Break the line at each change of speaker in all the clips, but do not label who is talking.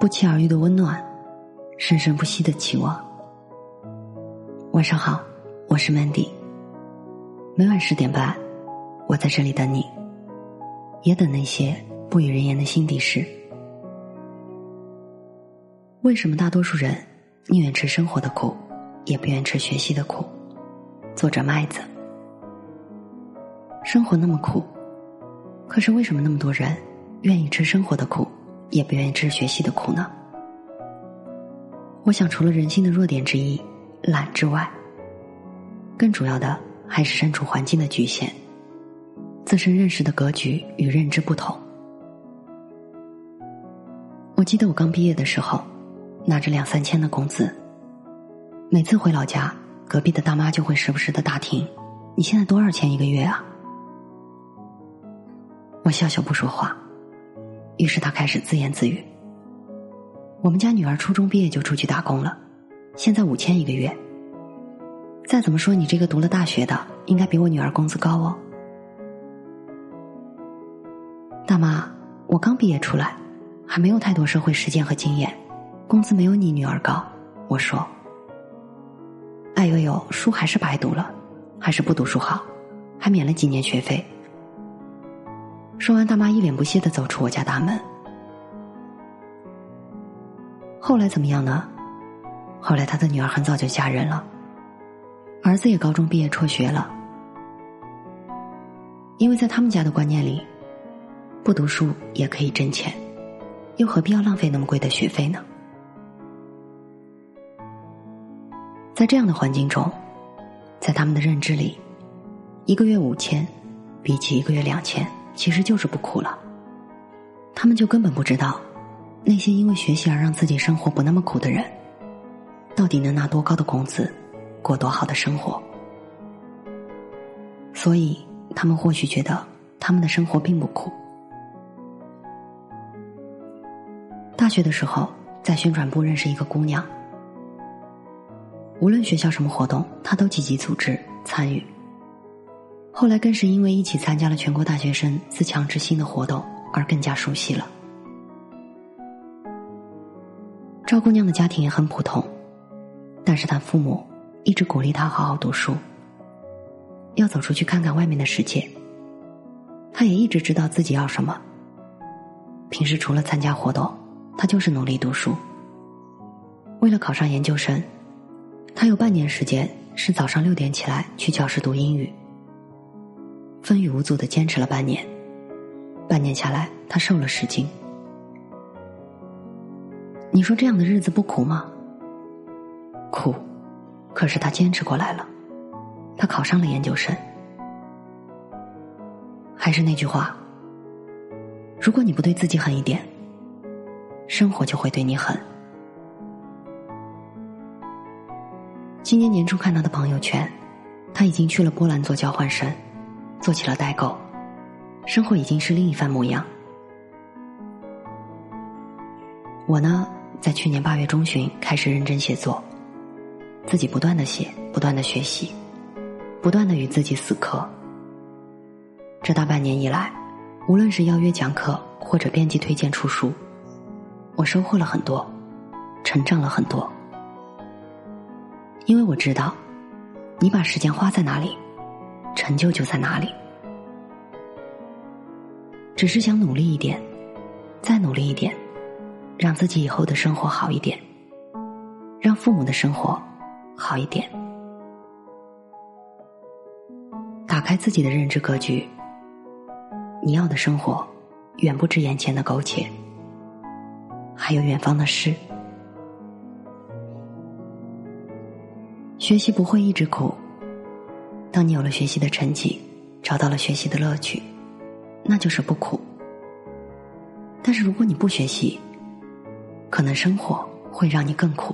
不期而遇的温暖，生生不息的期望。晚上好，我是 Mandy。每晚十点半，我在这里等你，也等那些不与人言的心底事。为什么大多数人宁愿吃生活的苦，也不愿吃学习的苦？作者麦子。生活那么苦，可是为什么那么多人愿意吃生活的苦？也不愿意吃学习的苦呢。我想，除了人性的弱点之一——懒之外，更主要的还是身处环境的局限，自身认识的格局与认知不同。我记得我刚毕业的时候，拿着两三千的工资，每次回老家，隔壁的大妈就会时不时的打听：“你现在多少钱一个月啊？”我笑笑不说话。于是他开始自言自语：“我们家女儿初中毕业就出去打工了，现在五千一个月。再怎么说，你这个读了大学的，应该比我女儿工资高哦。”大妈，我刚毕业出来，还没有太多社会实践和经验，工资没有你女儿高。我说：“哎呦呦，书还是白读了，还是不读书好，还免了几年学费。”说完，大妈一脸不屑的走出我家大门。后来怎么样呢？后来他的女儿很早就嫁人了，儿子也高中毕业辍学了。因为在他们家的观念里，不读书也可以挣钱，又何必要浪费那么贵的学费呢？在这样的环境中，在他们的认知里，一个月五千，比起一个月两千。其实就是不哭了，他们就根本不知道，那些因为学习而让自己生活不那么苦的人，到底能拿多高的工资，过多好的生活。所以他们或许觉得他们的生活并不苦。大学的时候，在宣传部认识一个姑娘，无论学校什么活动，她都积极组织参与。后来更是因为一起参加了全国大学生自强之心的活动而更加熟悉了。赵姑娘的家庭也很普通，但是她父母一直鼓励她好好读书，要走出去看看外面的世界。她也一直知道自己要什么。平时除了参加活动，她就是努力读书。为了考上研究生，她有半年时间是早上六点起来去教室读英语。风雨无阻的坚持了半年，半年下来，他瘦了十斤。你说这样的日子不苦吗？苦，可是他坚持过来了，他考上了研究生。还是那句话，如果你不对自己狠一点，生活就会对你狠。今年年初看他的朋友圈，他已经去了波兰做交换生。做起了代购，生活已经是另一番模样。我呢，在去年八月中旬开始认真写作，自己不断的写，不断的学习，不断的与自己死磕。这大半年以来，无论是邀约讲课或者编辑推荐出书，我收获了很多，成长了很多。因为我知道，你把时间花在哪里。成就就在哪里，只是想努力一点，再努力一点，让自己以后的生活好一点，让父母的生活好一点，打开自己的认知格局。你要的生活，远不止眼前的苟且，还有远方的诗。学习不会一直苦。当你有了学习的成绩，找到了学习的乐趣，那就是不苦。但是如果你不学习，可能生活会让你更苦。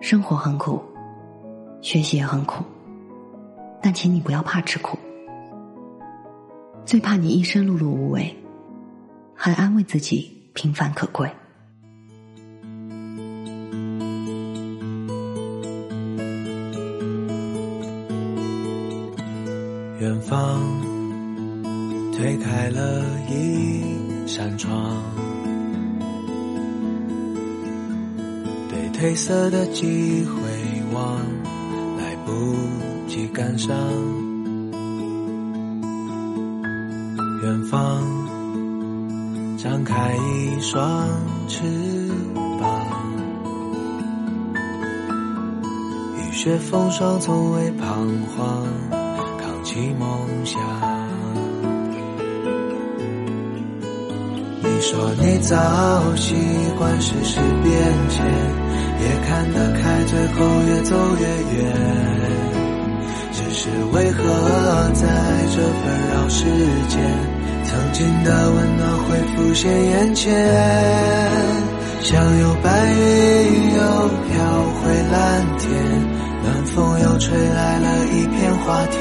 生活很苦，学习也很苦，但请你不要怕吃苦，最怕你一生碌碌无为，还安慰自己平凡可贵。
远方推开了一扇窗，对褪色的机会望，来不及感伤。远方，张开一双翅膀，雨雪风霜从未彷徨，想。你说你早习惯世事变迁，也看得开，最后越走越远。只是为何在这纷扰世间？曾经的温暖会浮现眼前，像有白云又飘回蓝天，暖风又吹来了一片花田，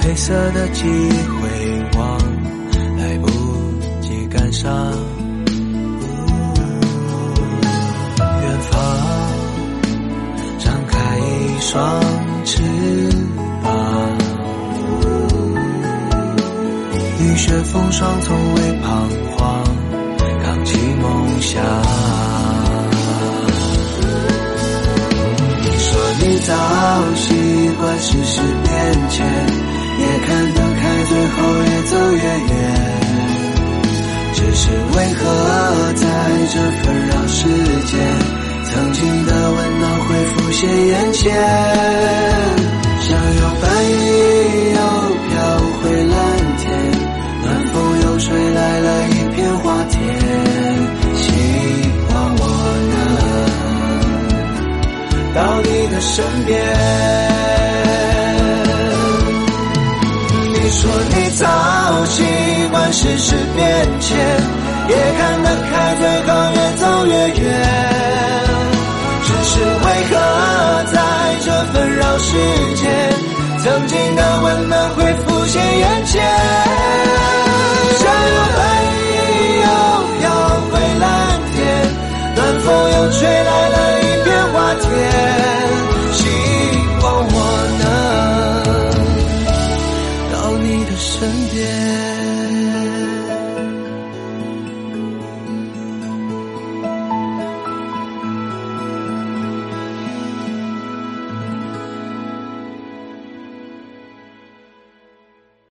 褪色的机会忘，来不及感伤。远方张开一双翅膀，雨雪风霜从未彷徨。扛起梦想。你说你早习惯世事变迁，何在这纷扰世间，曾经的温暖会浮现眼前，说你早习惯世事变迁，也看得开，最后越走越远。只是为何在这纷扰世间，曾经的温暖会复？身边。